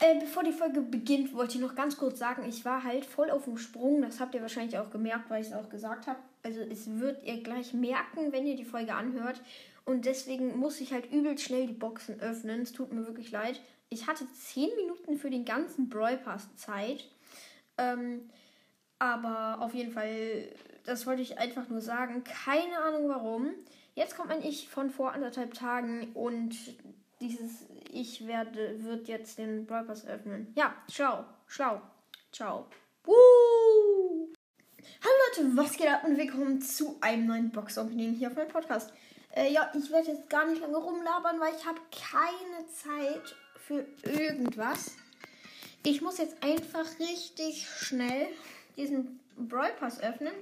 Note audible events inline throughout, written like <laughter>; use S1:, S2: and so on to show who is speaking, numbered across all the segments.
S1: äh, bevor die Folge beginnt, wollte ich noch ganz kurz sagen, ich war halt voll auf dem Sprung. Das habt ihr wahrscheinlich auch gemerkt, weil ich es auch gesagt habe. Also es wird ihr gleich merken, wenn ihr die Folge anhört. Und deswegen muss ich halt übel schnell die Boxen öffnen. Es tut mir wirklich leid. Ich hatte 10 Minuten für den ganzen Brawl Pass Zeit. Ähm, aber auf jeden Fall, das wollte ich einfach nur sagen. Keine Ahnung warum. Jetzt kommt mein Ich von vor anderthalb Tagen und dieses Ich werde, wird jetzt den Pass öffnen. Ja, schlau, schlau, ciao. Hallo Leute, was geht ab und willkommen zu einem neuen Box-Opening hier auf meinem Podcast. Äh, ja, ich werde jetzt gar nicht lange rumlabern, weil ich habe keine Zeit für irgendwas. Ich muss jetzt einfach richtig schnell diesen Brawl Pass öffnen.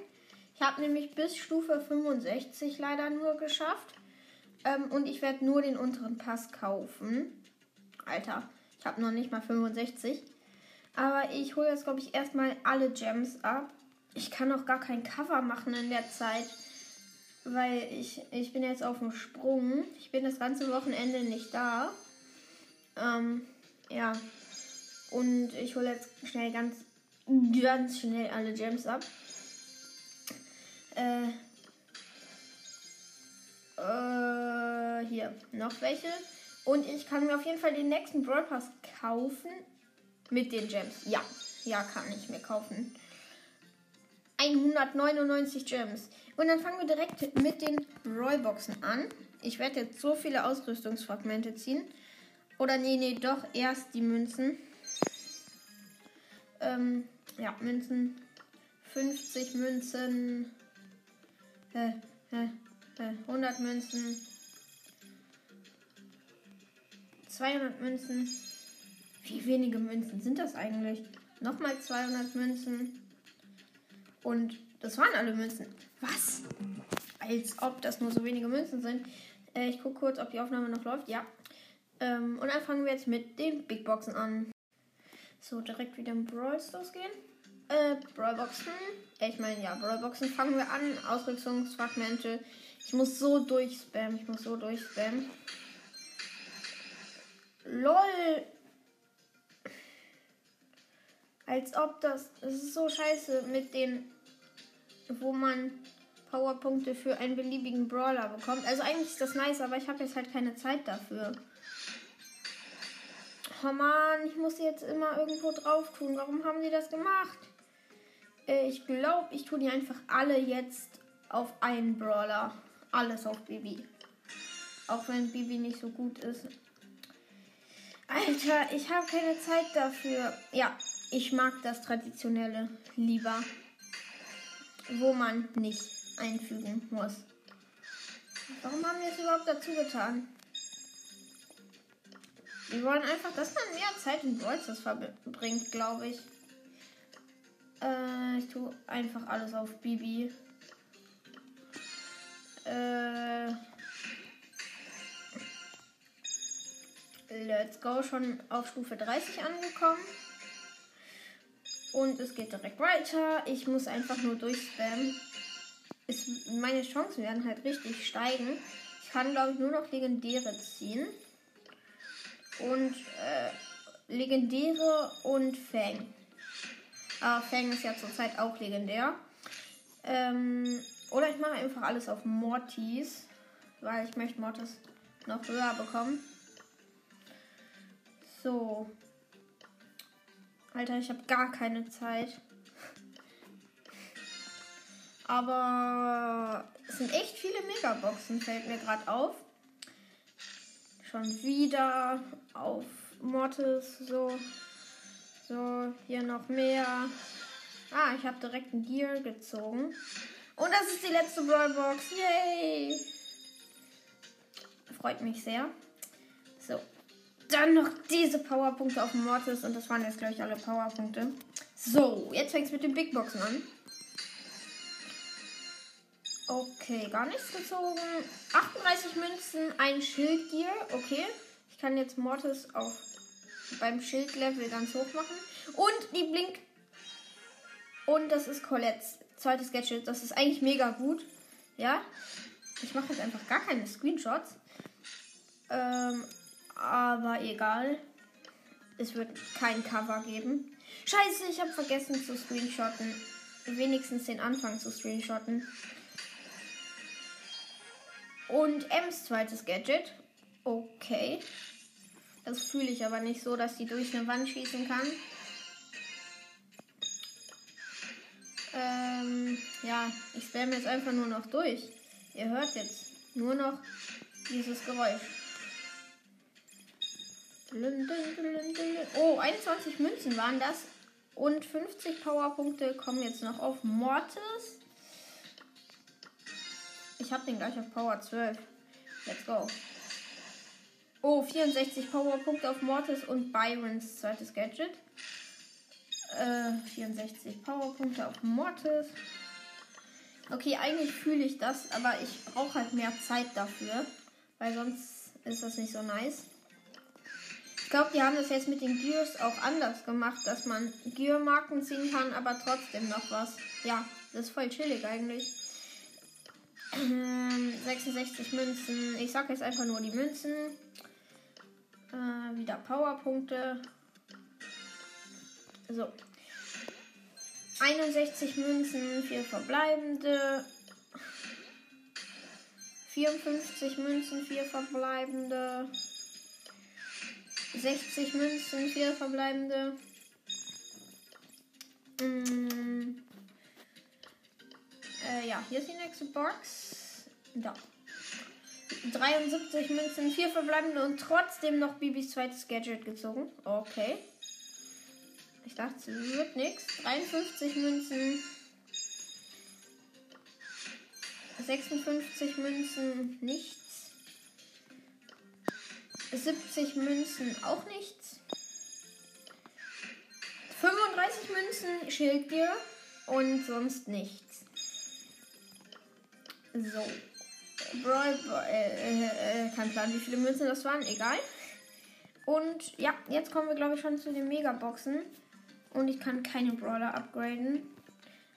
S1: Ich habe nämlich bis Stufe 65 leider nur geschafft. Ähm, und ich werde nur den unteren Pass kaufen. Alter, ich habe noch nicht mal 65. Aber ich hole jetzt, glaube ich, erstmal alle Gems ab. Ich kann auch gar kein Cover machen in der Zeit. Weil ich, ich bin jetzt auf dem Sprung. Ich bin das ganze Wochenende nicht da. Ähm, ja. Und ich hole jetzt schnell ganz, ganz schnell alle Gems ab. Äh, äh, hier noch welche. Und ich kann mir auf jeden Fall den nächsten Brawl Pass kaufen mit den Gems. Ja, ja, kann ich mir kaufen. 199 Gems. Und dann fangen wir direkt mit den Rollboxen an. Ich werde jetzt so viele Ausrüstungsfragmente ziehen. Oder nee, nee, doch erst die Münzen. Ähm, ja, Münzen. 50 Münzen. Äh, äh, 100 Münzen. 200 Münzen. Wie wenige Münzen sind das eigentlich? Nochmal 200 Münzen. Und das waren alle Münzen. Was? Als ob das nur so wenige Münzen sind. Äh, ich gucke kurz, ob die Aufnahme noch läuft. Ja. Ähm, und dann fangen wir jetzt mit den Big Boxen an. So, direkt wieder im Brawl Stars gehen. Äh, Brawlboxen. Ich meine, ja, Brawlboxen fangen wir an. Ausrüstungsfragmente. Ich muss so durchspammen. Ich muss so durchspammen. LOL. Als ob das. Das ist so scheiße mit den. Wo man Powerpunkte für einen beliebigen Brawler bekommt. Also eigentlich ist das nice, aber ich habe jetzt halt keine Zeit dafür. Oh man, ich muss jetzt immer irgendwo drauf tun. Warum haben sie das gemacht? Äh, ich glaube, ich tue die einfach alle jetzt auf einen Brawler. Alles auf Bibi. Auch wenn Bibi nicht so gut ist. Alter, ich habe keine Zeit dafür. Ja, ich mag das Traditionelle lieber. Wo man nicht einfügen muss. Warum haben wir es überhaupt dazu getan? Wir wollen einfach, dass man mehr Zeit in Brawlstars verbringt, glaube ich. Äh, ich tue einfach alles auf Bibi. Äh, let's go, schon auf Stufe 30 angekommen. Und es geht direkt weiter. Ich muss einfach nur durchspammen. Ist, meine Chancen werden halt richtig steigen. Ich kann, glaube ich, nur noch Legendäre ziehen. Und äh, Legendäre und Fang. Aber Fang ist ja zurzeit auch legendär. Ähm, oder ich mache einfach alles auf Mortis, weil ich möchte Mortis noch höher bekommen. So. Alter, ich habe gar keine Zeit. <laughs> Aber es sind echt viele Megaboxen, fällt mir gerade auf. Schon wieder auf Mortis, so. So, hier noch mehr. Ah, ich habe direkt ein Gear gezogen. Und das ist die letzte Brawlbox. Yay! Freut mich sehr. So. Dann noch diese Powerpunkte auf Mortis. Und das waren jetzt, glaube ich, alle Powerpunkte. So, jetzt fängt es mit den Big Boxen an. Okay, gar nichts gezogen. 38 Münzen, ein Schildgear. Okay. Ich kann jetzt Mortis auf beim Schildlevel ganz hoch machen. Und die Blink. Und das ist Colettes zweites Gadget. Das ist eigentlich mega gut. Ja. Ich mache jetzt einfach gar keine Screenshots. Ähm, aber egal. es wird kein Cover geben. Scheiße, ich habe vergessen zu screenshotten. Wenigstens den Anfang zu screenshotten. Und Ems zweites Gadget. Okay. Das fühle ich aber nicht so, dass sie durch eine Wand schießen kann. Ähm, ja, ich spam jetzt einfach nur noch durch. Ihr hört jetzt nur noch dieses Geräusch. Oh, 21 Münzen waren das. Und 50 Powerpunkte kommen jetzt noch auf Mortis. Ich habe den gleich auf Power 12. Let's go. Oh, 64 Powerpunkte auf Mortis und Byrons zweites Gadget. Äh, 64 Powerpunkte auf Mortis. Okay, eigentlich fühle ich das, aber ich brauche halt mehr Zeit dafür. Weil sonst ist das nicht so nice. Ich glaube, die haben das jetzt mit den Gears auch anders gemacht, dass man Gear-Marken ziehen kann, aber trotzdem noch was. Ja, das ist voll chillig eigentlich. <clears throat> 66 Münzen. Ich sag jetzt einfach nur die Münzen. Äh, wieder Powerpunkte. So. 61 Münzen, 4 verbleibende. 54 Münzen, 4 verbleibende. 60 Münzen, 4 verbleibende. Mm. Äh, ja, hier ist die nächste Box. Da. 73 Münzen, 4 verbleibende und trotzdem noch Bibis zweites Gadget gezogen. Okay. Ich dachte, es wird nichts. 53 Münzen. 56 Münzen, nichts. 70 Münzen auch nichts. 35 Münzen Schildgear und sonst nichts. So. Brawl, äh, äh, kein Plan, wie viele Münzen das waren, egal. Und ja, jetzt kommen wir, glaube ich, schon zu den Megaboxen. Und ich kann keine Brawler upgraden.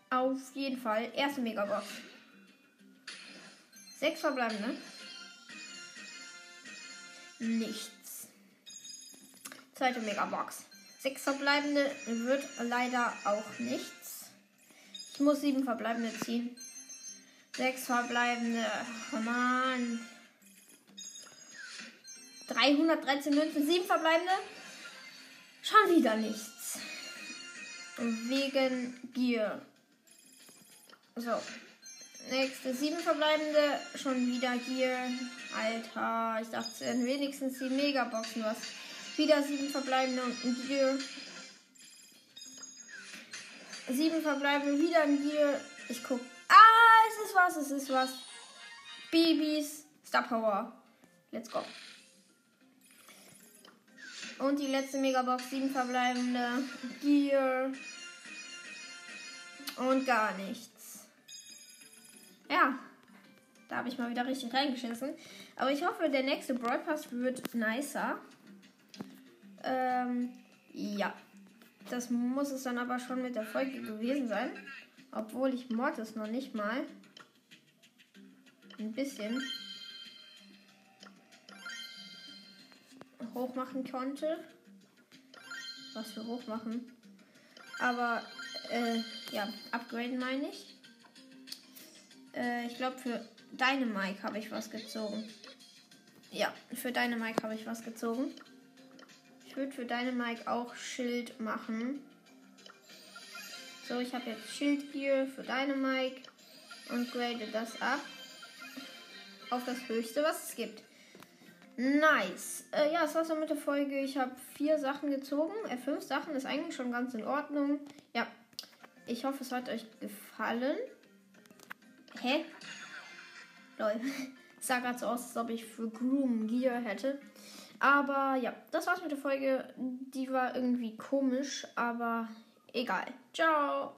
S1: Auf jeden Fall. Erste Megabox. Sechs verbleibende nichts. Zweite Megabox. Sechs verbleibende wird leider auch nichts. Ich muss sieben verbleibende ziehen. Sechs verbleibende. Oh Mann. 313 Münzen, sieben verbleibende. Schon wieder nichts. Wegen Gier. So. Nächste sieben verbleibende. Schon wieder hier. Alter, ich dachte, wenigstens die Megaboxen was. Wieder sieben verbleibende und ein Gear. Sieben verbleibende, wieder ein Gear. Ich guck. Es ist was, es ist was. Babys Star Power. Let's go. Und die letzte Megabox, sieben verbleibende. Gear. Und gar nichts. Ja, da habe ich mal wieder richtig reingeschissen. Aber ich hoffe, der nächste Broadcast wird nicer. Ähm, ja. Das muss es dann aber schon mit der Folge gewesen sein. Obwohl ich Mortis noch nicht mal ein bisschen hoch machen konnte. Was für hoch machen. Aber, äh, ja, upgraden meine ich. Äh, ich glaube, für deine Mike habe ich was gezogen. Ja, für deine Mike habe ich was gezogen. Ich würde für deine Mike auch Schild machen. So, ich habe jetzt Schildgear für deine Mike und grade das ab auf das höchste, was es gibt. Nice. Äh, ja, das war's dann mit der Folge. Ich habe vier Sachen gezogen. Äh, fünf Sachen ist eigentlich schon ganz in Ordnung. Ja, ich hoffe, es hat euch gefallen. Hä? Lol. <laughs> sah gerade so aus, als ob ich für Groom Gear hätte. Aber ja, das war's mit der Folge. Die war irgendwie komisch, aber egal. Ciao.